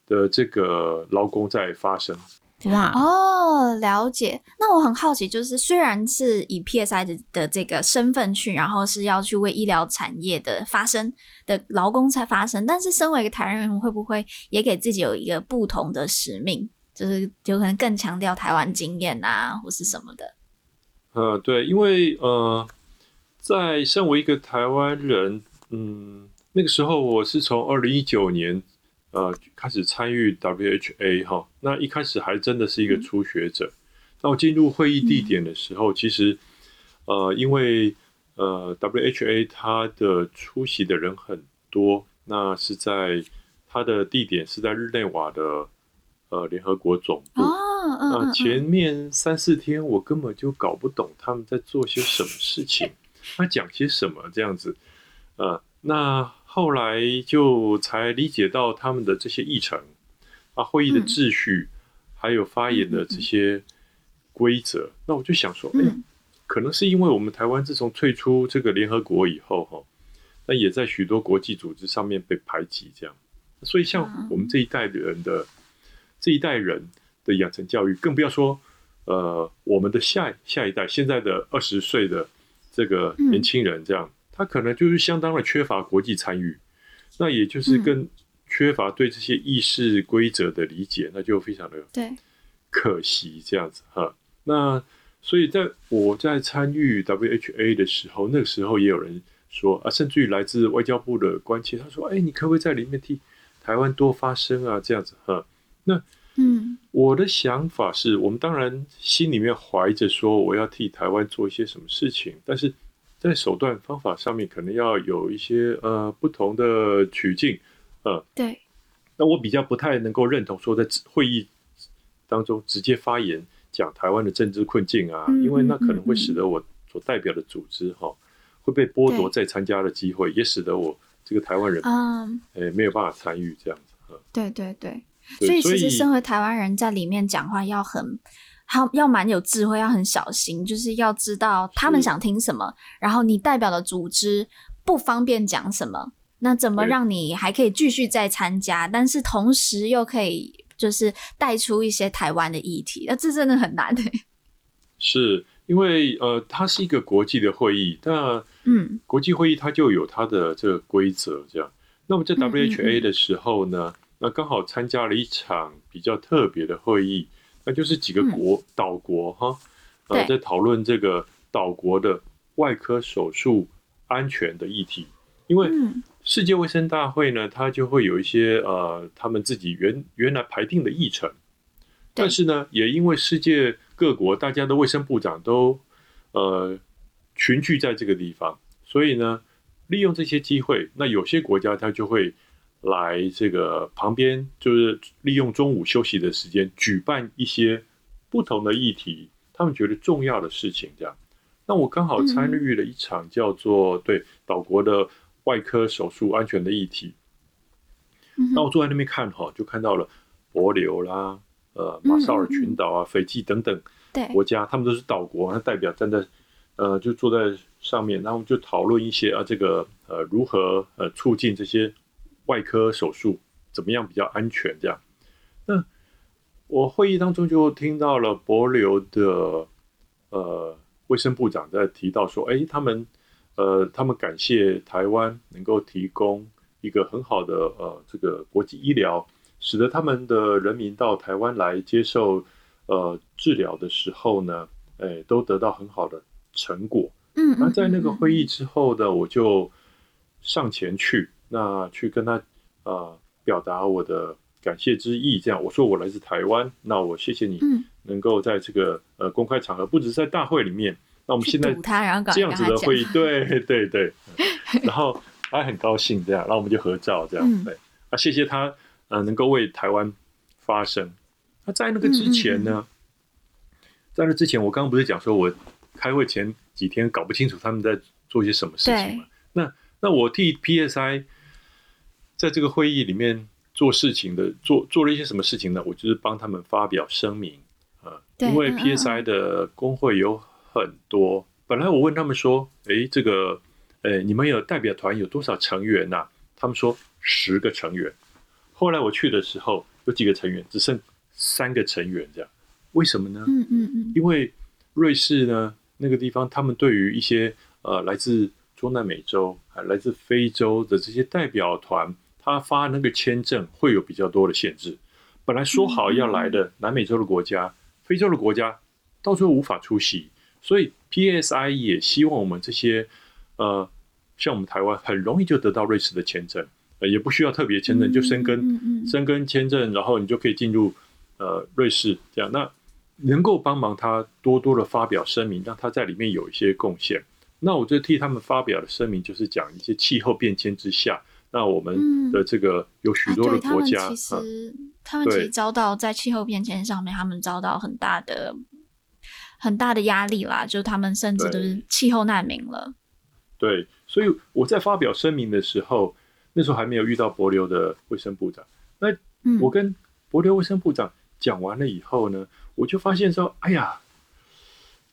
的这个劳工在发声。哇哦，了解。那我很好奇，就是虽然是以 PSI 的的这个身份去，然后是要去为医疗产业的发声的劳工才发声，但是身为一个台湾人，会不会也给自己有一个不同的使命，就是有可能更强调台湾经验啊，或是什么的？呃，对，因为呃，在身为一个台湾人，嗯，那个时候我是从二零一九年。呃，开始参与 WHA 哈，那一开始还真的是一个初学者。那我进入会议地点的时候，其实呃，因为呃 WHA 它的出席的人很多，那是在它的地点是在日内瓦的呃联合国总部。那前面三四天我根本就搞不懂他们在做些什么事情，他讲些什么这样子，呃，那。后来就才理解到他们的这些议程啊，会议的秩序，还有发言的这些规则。那我就想说，哎，可能是因为我们台湾自从退出这个联合国以后，哈，那也在许多国际组织上面被排挤，这样。所以像我们这一代的人的这一代人的养成教育，更不要说呃，我们的下下一代，现在的二十岁的这个年轻人这样。他可能就是相当的缺乏国际参与，那也就是更缺乏对这些议事规则的理解，那就非常的可惜这样子哈。那所以在我在参与 WHA 的时候，那个时候也有人说啊，甚至于来自外交部的关切，他说：“哎，你可不可以在里面替台湾多发声啊？”这样子哈。那嗯，我的想法是我们当然心里面怀着说我要替台湾做一些什么事情，但是。在手段方法上面，可能要有一些呃不同的取径，呃，对。那我比较不太能够认同说，在会议当中直接发言讲台湾的政治困境啊，嗯、因为那可能会使得我所代表的组织哈、哦、会被剥夺再参加的机会，也使得我这个台湾人嗯，诶没有办法参与这样子。对对对，所以其实身为台湾人在里面讲话要很。要要蛮有智慧，要很小心，就是要知道他们想听什么，然后你代表的组织不方便讲什么，那怎么让你还可以继续再参加，但是同时又可以就是带出一些台湾的议题，那这真的很难的。是因为呃，它是一个国际的会议，那嗯，国际会议它就有它的这个规则，这样。那么在 WHA 的时候呢，嗯嗯嗯，那刚好参加了一场比较特别的会议。那就是几个国岛、嗯、国哈，呃，在讨论这个岛国的外科手术安全的议题。因为世界卫生大会呢，它就会有一些呃，他们自己原原来排定的议程。但是呢，也因为世界各国大家的卫生部长都呃群聚在这个地方，所以呢，利用这些机会，那有些国家它就会。来这个旁边，就是利用中午休息的时间，举办一些不同的议题，他们觉得重要的事情。这样，那我刚好参与了一场叫做“对岛国的外科手术安全的议题”。那我坐在那边看哈，就看到了帛琉啦、呃马绍尔群岛啊、斐济等等国家，他们都是岛国，他代表站在呃就坐在上面，然后就讨论一些啊这个呃如何呃促进这些。外科手术怎么样比较安全？这样，那我会议当中就听到了帛琉的呃卫生部长在提到说，哎，他们呃他们感谢台湾能够提供一个很好的呃这个国际医疗，使得他们的人民到台湾来接受呃治疗的时候呢，哎，都得到很好的成果。嗯，那在那个会议之后呢，我就上前去。那去跟他呃表达我的感谢之意，这样我说我来自台湾，那我谢谢你能够在这个呃公开场合，不只是在大会里面，那我们现在这样子的会 议，对对对，然后他很高兴这样，然后我们就合照这样，对，啊谢谢他呃能够为台湾发声。那在那个之前呢，在那之前我刚刚不是讲说我开会前几天搞不清楚他们在做些什么事情嘛？那那我替 PSI。在这个会议里面做事情的做做了一些什么事情呢？我就是帮他们发表声明啊，因为 PSI 的工会有很多。本来我问他们说：“诶，这个，诶，你们有代表团有多少成员呐？”他们说十个成员。后来我去的时候，有几个成员只剩三个成员这样。为什么呢？嗯嗯嗯，因为瑞士呢那个地方，他们对于一些呃来自中南美洲还来自非洲的这些代表团，他发那个签证会有比较多的限制。本来说好要来的南美洲的国家、非洲的国家，到最后无法出席。所以 PASI 也希望我们这些呃，像我们台湾很容易就得到瑞士的签证，呃，也不需要特别签证，就申根申根签证，然后你就可以进入呃瑞士这样。那能够帮忙他多多的发表声明，让他在里面有一些贡献。那我就替他们发表的声明，就是讲一些气候变迁之下，那我们的这个有许多的国家，其实他们其实遭到在气候变迁上面，他们遭到很大的。很大的压力啦，就是他们甚至都是气候难民了。对，所以我在发表声明的时候，那时候还没有遇到帛琉的卫生部长。那我跟帛琉卫生部长讲完了以后呢，我就发现说，哎呀，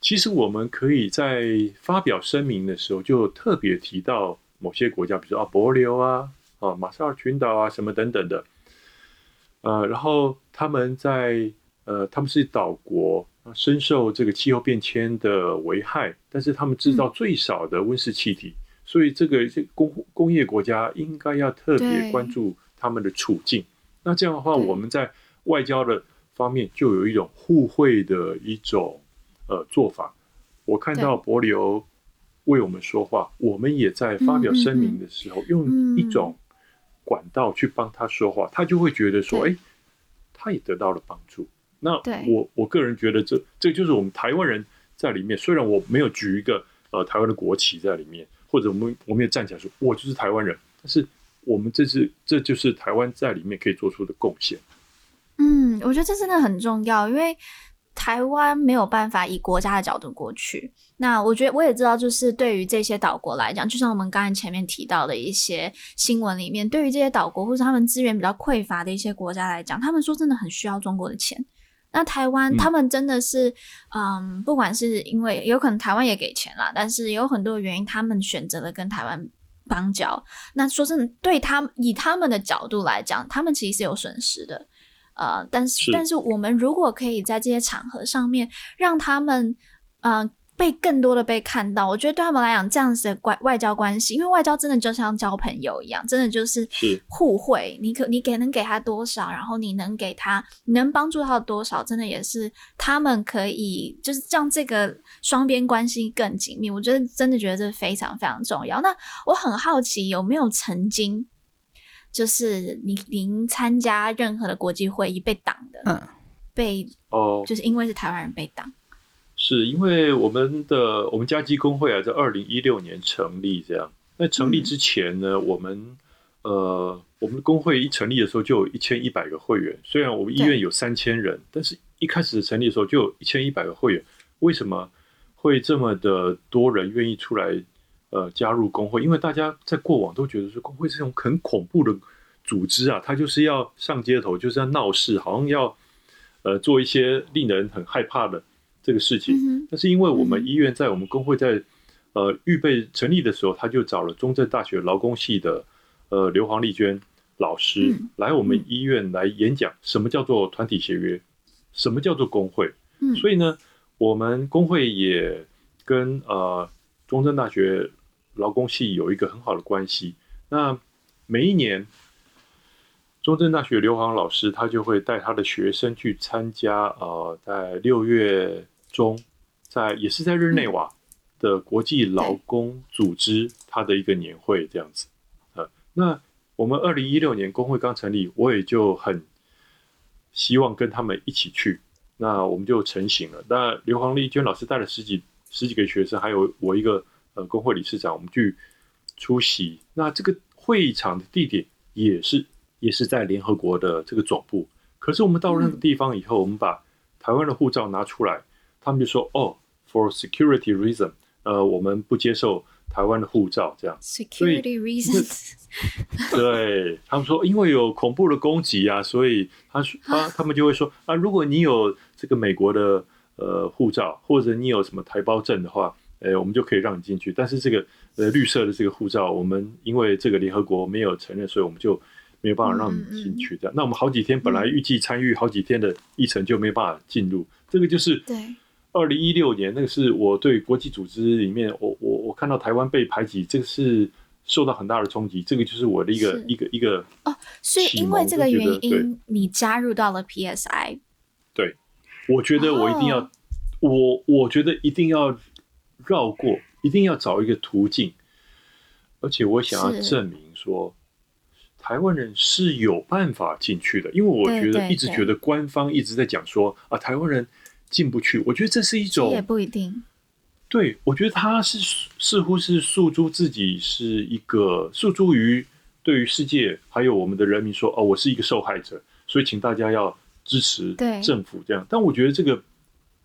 其实我们可以在发表声明的时候就特别提到某些国家，比如说啊帛琉啊、啊马绍尔群岛啊什么等等的。呃，然后他们在呃，他们是岛国。深受这个气候变迁的危害，但是他们制造最少的温室气体，嗯、所以这个这工工业国家应该要特别关注他们的处境。那这样的话，我们在外交的方面就有一种互惠的一种呃做法。我看到帛琉为我们说话，我们也在发表声明的时候用一种管道去帮他说话，他就会觉得说，哎，他也得到了帮助。那我我个人觉得这这就是我们台湾人在里面，虽然我没有举一个呃台湾的国旗在里面，或者我们我们也站起来说我就是台湾人，但是我们这是这就是台湾在里面可以做出的贡献。嗯，我觉得这真的很重要，因为台湾没有办法以国家的角度过去。那我觉得我也知道，就是对于这些岛国来讲，就像我们刚才前面提到的一些新闻里面，对于这些岛国或是他们资源比较匮乏的一些国家来讲，他们说真的很需要中国的钱。那台湾他们真的是，嗯，嗯，不管是因为有可能台湾也给钱啦，但是有很多原因，他们选择了跟台湾邦交。那说真的，对他们以他们的角度来讲，他们其实是有损失的，呃，但是，是但是我们如果可以在这些场合上面让他们，嗯、呃。被更多的被看到，我觉得对他们来讲，这样子的关外交关系，因为外交真的就像交朋友一样，真的就是互惠。你可你给能给他多少，然后你能给他，你能帮助他多少，真的也是他们可以就是让这个双边关系更紧密。我觉得真的觉得这非常非常重要。那我很好奇，有没有曾经就是你您参加任何的国际会议被挡的？嗯，被哦，就是因为是台湾人被挡。是因为我们的我们家基工会啊，在二零一六年成立，这样。那成立之前呢，嗯、我们呃，我们的工会一成立的时候就有一千一百个会员。虽然我们医院有三千人，但是一开始成立的时候就有一千一百个会员。为什么会这么的多人愿意出来呃加入工会？因为大家在过往都觉得说工会是一种很恐怖的组织啊，它就是要上街头，就是要闹事，好像要呃做一些令人很害怕的。这个事情，但是因为我们医院在我们工会在呃预备成立的时候，他就找了中正大学劳工系的呃刘黄丽娟老师来我们医院来演讲，什么叫做团体协约，什么叫做工会。所以呢，我们工会也跟呃中正大学劳工系有一个很好的关系。那每一年。中正大学刘航老师，他就会带他的学生去参加，呃，在六月中，在也是在日内瓦的国际劳工组织他的一个年会这样子，呃，那我们二零一六年工会刚成立，我也就很希望跟他们一起去，那我们就成型了。那刘航丽娟老师带了十几十几个学生，还有我一个呃工会理事长，我们去出席。那这个会议场的地点也是。也是在联合国的这个总部，可是我们到了那个地方以后，我们把台湾的护照拿出来，他们就说：“哦，for security reason，呃，我们不接受台湾的护照。”这样，security reasons，对他们说，因为有恐怖的攻击啊，所以他他他们就会说啊，如果你有这个美国的呃护照，或者你有什么台胞证的话，哎，我们就可以让你进去。但是这个呃绿色的这个护照，我们因为这个联合国没有承认，所以我们就。没有办法让你进去这样。那我们好几天本来预计参与好几天的议程就没办法进入，这个就是对。二零一六年那个是我对国际组织里面，我我我看到台湾被排挤，这个是受到很大的冲击。这个就是我的一个一个一个哦，所以因为这个原因，你加入到了 PSI。对，我觉得我一定要，哦、我我觉得一定要绕过，一定要找一个途径，而且我想要证明说，台湾人是有办法进去的，因为我觉得一直觉得官方一直在讲说啊，台湾人。进不去，我觉得这是一种也不一定。对，我觉得他是似乎是诉诸自己是一个诉诸于对于世界还有我们的人民说哦，我是一个受害者，所以请大家要支持政府这样。但我觉得这个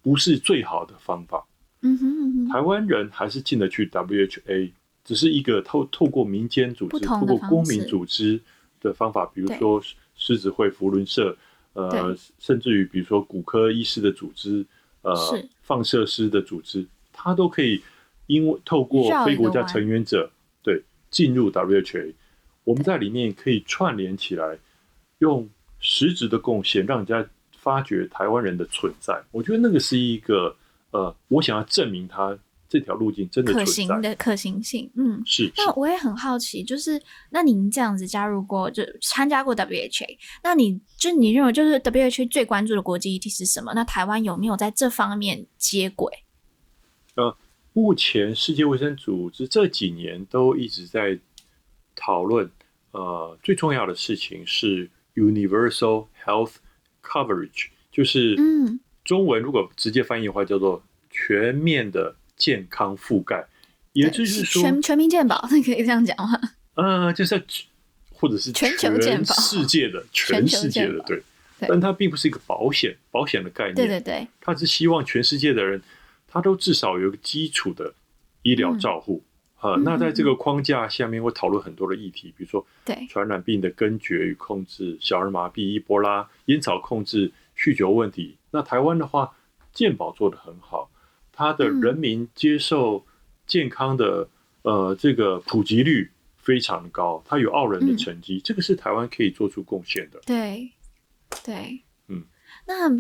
不是最好的方法。嗯哼嗯哼，台湾人还是进得去 WHA，只是一个透透过民间组织、透过公民组织的方法，比如说狮子会、福伦社。呃，甚至于比如说骨科医师的组织，呃，放射师的组织，它都可以因为透过非国家成员者对进入 WHA，我们在里面可以串联起来，用实质的贡献让人家发掘台湾人的存在。我觉得那个是一个呃，我想要证明它。这条路径真的可行的可行性，嗯，是。那我也很好奇，就是那您这样子加入过，就参加过 WHA，那你就你认为就是 WHA 最关注的国际议题是什么？那台湾有没有在这方面接轨？呃，目前世界卫生组织这几年都一直在讨论，呃，最重要的事情是 universal health coverage，就是嗯，中文如果直接翻译的话叫做全面的。健康覆盖，也就是说全全民健保，那 可以这样讲吗？呃，就是或者是全球健保，世界的全世界的 对，但它并不是一个保险保险的概念，对对对，它是希望全世界的人，他都至少有一个基础的医疗照护啊。那在这个框架下面，会讨论很多的议题，比如说对传染病的根绝与控制、小儿麻痹、伊波拉、烟草控制、酗酒问题。那台湾的话，健保做得很好。它的人民接受健康的、嗯、呃这个普及率非常高，它有傲人的成绩、嗯，这个是台湾可以做出贡献的。对，对，嗯，那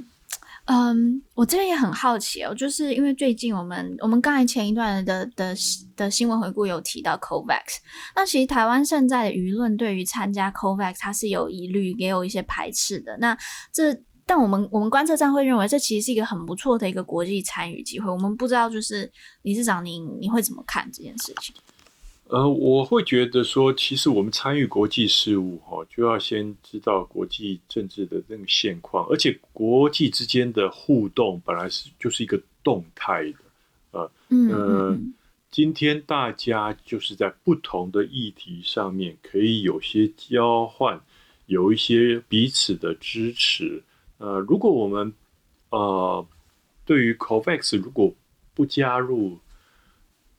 嗯，我这边也很好奇哦，就是因为最近我们我们刚才前一段的的的新闻回顾有提到 COVAX，那其实台湾现在的舆论对于参加 COVAX 它是有疑虑，也有一些排斥的。那这但我们我们观测站会认为，这其实是一个很不错的一个国际参与机会。我们不知道，就是理事长您你会怎么看这件事情？呃，我会觉得说，其实我们参与国际事务哈，就要先知道国际政治的那个现况，而且国际之间的互动本来是就是一个动态的。呃，嗯，呃，今天大家就是在不同的议题上面可以有些交换，有一些彼此的支持。呃，如果我们呃对于 COVAX 如果不加入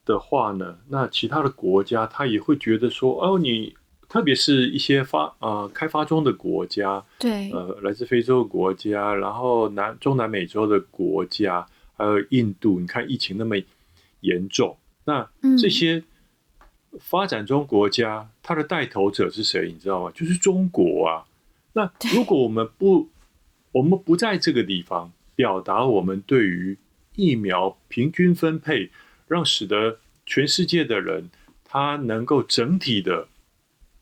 的话呢，那其他的国家他也会觉得说，哦，你特别是一些发呃开发中的国家，对，呃，来自非洲的国家，然后南中南美洲的国家，还有印度，你看疫情那么严重，那这些发展中国家，它的带头者是谁？你知道吗？就是中国啊。那如果我们不我们不在这个地方表达我们对于疫苗平均分配，让使得全世界的人他能够整体的，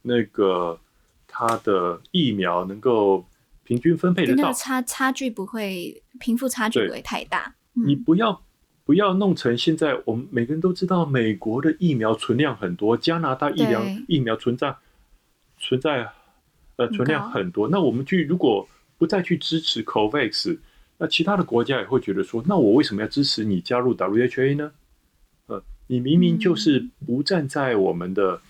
那个他的疫苗能够平均分配得到，那个差差距不会贫富差距不会太大。你不要不要弄成现在我们每个人都知道，美国的疫苗存量很多，加拿大疫苗疫苗存在存在呃存量很多，那我们去如果。不再去支持 COVAX，那其他的国家也会觉得说，那我为什么要支持你加入 WHA 呢？呃，你明明就是不站在我们的，嗯、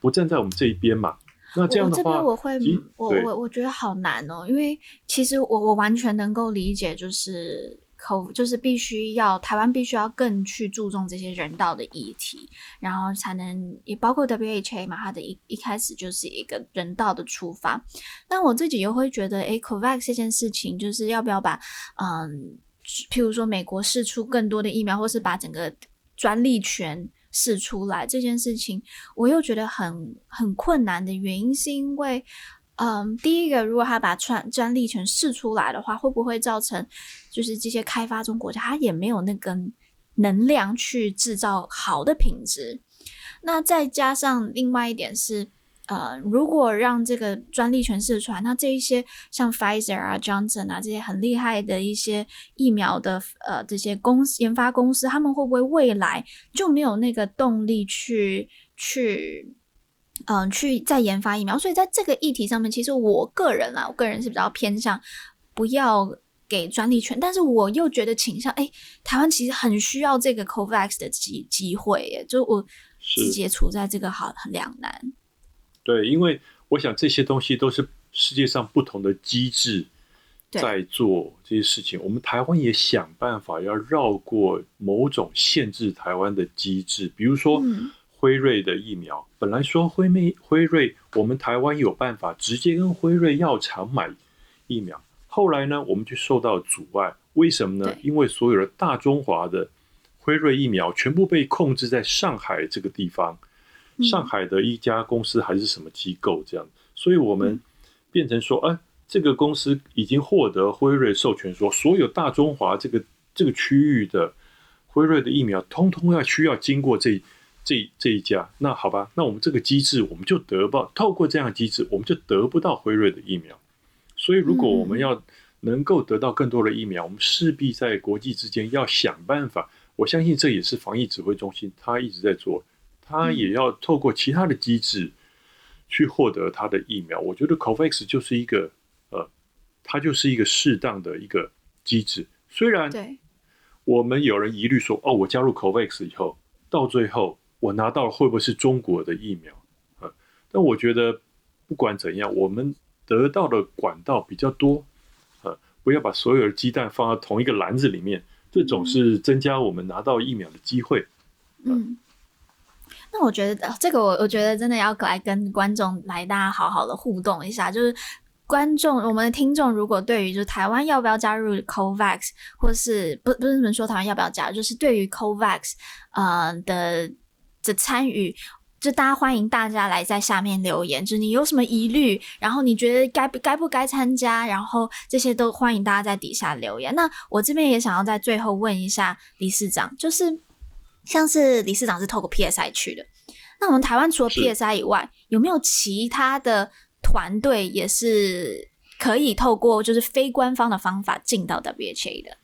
不站在我们这一边嘛。那这样的话，我，我会，我我我觉得好难哦，因为其实我我完全能够理解，就是。口就是必须要台湾必须要更去注重这些人道的议题，然后才能也包括 WHA 嘛，它的一一开始就是一个人道的出发。但我自己又会觉得，诶 COVAX 这件事情就是要不要把嗯，譬如说美国试出更多的疫苗，或是把整个专利权试出来这件事情，我又觉得很很困难的原因，是因为，嗯，第一个，如果他把专专利权试出来的话，会不会造成就是这些开发中国家他也没有那个能量去制造好的品质？那再加上另外一点是。呃，如果让这个专利权释传，那这一些像 Pfizer 啊、Johnson 啊这些很厉害的一些疫苗的呃这些公司研发公司，他们会不会未来就没有那个动力去去嗯、去再研发疫苗？所以在这个议题上面，其实我个人啊，我个人是比较偏向不要给专利权，但是我又觉得倾向，哎，台湾其实很需要这个 COVAX 的机机会耶，就我直接处在这个好很两难。对，因为我想这些东西都是世界上不同的机制在做这些事情。我们台湾也想办法要绕过某种限制台湾的机制，比如说辉瑞的疫苗，嗯、本来说辉瑞辉瑞，我们台湾有办法直接跟辉瑞药厂买疫苗，后来呢，我们就受到阻碍。为什么呢？因为所有的大中华的辉瑞疫苗全部被控制在上海这个地方。上海的一家公司还是什么机构这样，所以我们变成说，哎，这个公司已经获得辉瑞授权，说所有大中华这个这个区域的辉瑞的疫苗，通通要需要经过这这这一家。那好吧，那我们这个机制，我们就得不到，透过这样的机制，我们就得不到辉瑞的疫苗。所以，如果我们要能够得到更多的疫苗，我们势必在国际之间要想办法。我相信这也是防疫指挥中心他一直在做。他也要透过其他的机制去获得他的疫苗。我觉得 COVAX 就是一个呃，它就是一个适当的一个机制。虽然我们有人疑虑说，哦，我加入 COVAX 以后，到最后我拿到会不会是中国的疫苗？呃，但我觉得不管怎样，我们得到的管道比较多，呃，不要把所有的鸡蛋放在同一个篮子里面，这总是增加我们拿到疫苗的机会。嗯。那我觉得这个我我觉得真的要来跟观众来大家好好的互动一下，就是观众我们的听众如果对于就台湾要不要加入 COVAX，或是不不是你们说台湾要不要加入，就是对于 COVAX 呃的的参与，就大家欢迎大家来在下面留言，就是你有什么疑虑，然后你觉得该不该不该参加，然后这些都欢迎大家在底下留言。那我这边也想要在最后问一下理事长，就是。像是理事长是透过 PSI 去的，那我们台湾除了 PSI 以外，有没有其他的团队也是可以透过就是非官方的方法进到 WHA 的？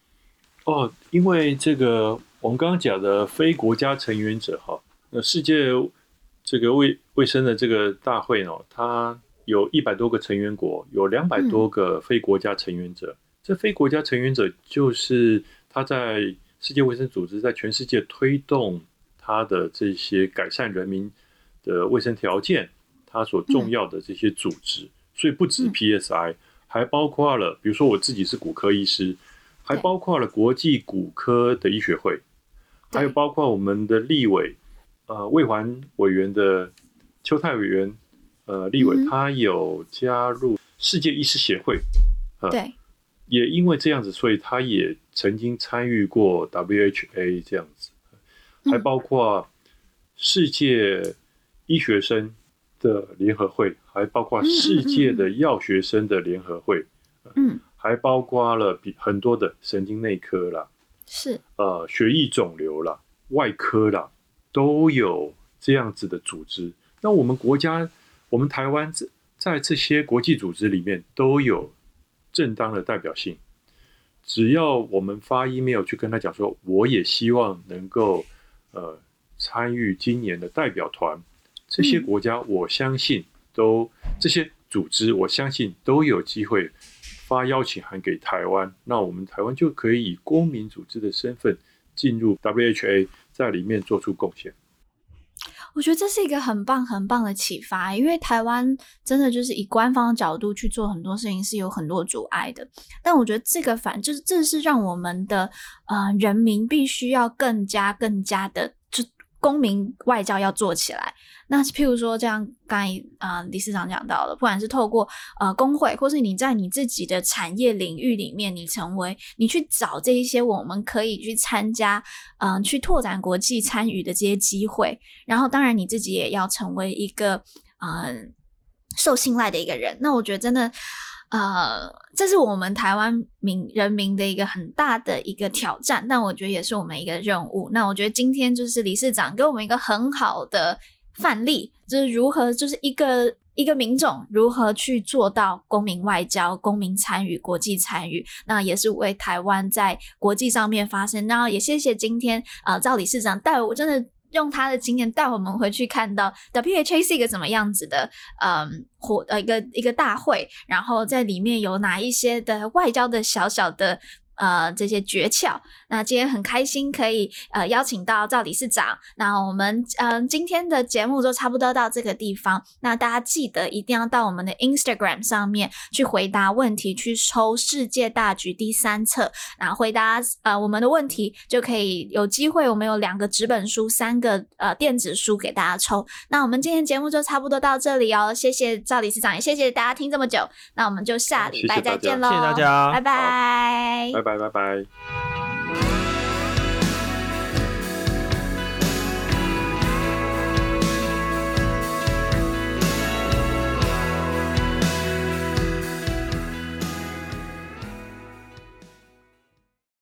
哦，因为这个我们刚刚讲的非国家成员者哈，那世界这个卫卫生的这个大会呢，它有一百多个成员国，有两百多个非国家成员者。嗯、这非国家成员者就是他在。世界卫生组织在全世界推动他的这些改善人民的卫生条件，他所重要的这些组织，所以不止 PSI，还包括了，比如说我自己是骨科医师，还包括了国际骨科的医学会，还有包括我们的立委，呃，卫环委员的邱泰委员，呃，立委他有加入世界医师协会，对。也因为这样子，所以他也曾经参与过 WHA 这样子，还包括世界医学生的联合会，还包括世界的药学生的联合会，嗯，还包括了比很多的神经内科啦，是。呃血液肿瘤啦、外科啦，都有这样子的组织。那我们国家，我们台湾在在这些国际组织里面都有。正当的代表性，只要我们发 email 去跟他讲说，我也希望能够呃参与今年的代表团，这些国家我相信都这些组织我相信都有机会发邀请函给台湾，那我们台湾就可以以公民组织的身份进入 WHA，在里面做出贡献。我觉得这是一个很棒很棒的启发，因为台湾真的就是以官方的角度去做很多事情是有很多阻碍的。但我觉得这个反就是这是让我们的呃人民必须要更加更加的公民外交要做起来。那譬如说，这样刚才啊、呃，理事长讲到了，不管是透过呃工会，或是你在你自己的产业领域里面，你成为你去找这一些我们可以去参加，嗯、去拓展国际参与的这些机会。然后，当然你自己也要成为一个呃受信赖的一个人。那我觉得真的，呃，这是我们台湾民人民的一个很大的一个挑战。但我觉得也是我们一个任务。那我觉得今天就是理事长给我们一个很好的。范例就是如何，就是一个一个民众如何去做到公民外交、公民参与、国际参与，那也是为台湾在国际上面发声。然后也谢谢今天、呃，赵理事长带我，真的用他的经验带我们回去看到 WHA 是一个怎么样子的，嗯，活呃一个一个大会，然后在里面有哪一些的外交的小小的。呃，这些诀窍。那今天很开心可以呃邀请到赵理事长。那我们嗯、呃、今天的节目就差不多到这个地方。那大家记得一定要到我们的 Instagram 上面去回答问题，去抽世界大局第三册。那回答呃我们的问题就可以有机会，我们有两个纸本书，三个呃电子书给大家抽。那我们今天节目就差不多到这里哦。谢谢赵理事长，也谢谢大家听这么久。那我们就下礼拜再见喽，谢谢大家，拜拜。拜拜拜。